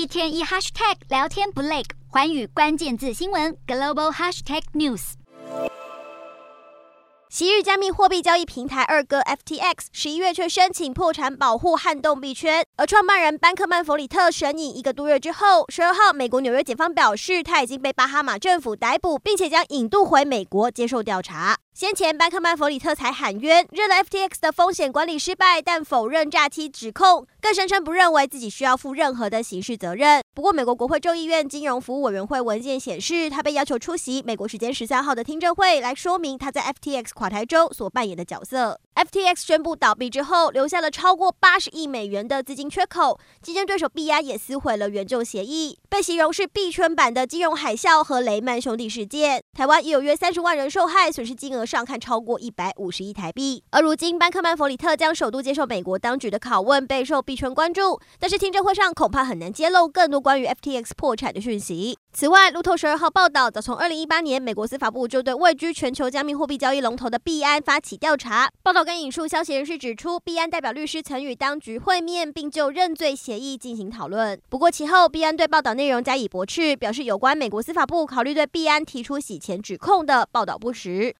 一天一 hashtag 聊天不累，寰宇关键字新闻 global hashtag news。昔日加密货币交易平台二哥 FTX 十一月却申请破产保护撼动币圈，而创办人班克曼弗里特神隐一个多月之后，十二号美国纽约检方表示，他已经被巴哈马政府逮捕，并且将引渡回美国接受调查。先前班克曼弗里特才喊冤，认了 FTX 的风险管理失败，但否认诈欺指控，更声称不认为自己需要负任何的刑事责任。不过，美国国会众议院金融服务委员会文件显示，他被要求出席美国时间十三号的听证会，来说明他在 FTX 垮台中所扮演的角色。FTX 宣布倒闭之后，留下了超过八十亿美元的资金缺口，竞争对手币安也撕毁了援救协议，被形容是币圈版的金融海啸和雷曼兄弟事件。台湾也有约三十万人受害，损失金额上看超过一百五十亿台币。而如今，班克曼弗里特将首度接受美国当局的拷问，备受币圈关注。但是听证会上恐怕很难揭露更多关于 FTX 破产的讯息。此外，路透十二号报道，早从二零一八年，美国司法部就对位居全球加密货币交易龙头的币安发起调查。报道跟引述消息人士指出，币安代表律师曾与当局会面，并就认罪协议进行讨论。不过其后，币安对报道内容加以驳斥，表示有关美国司法部考虑对币安提出洗钱指控的报道不实。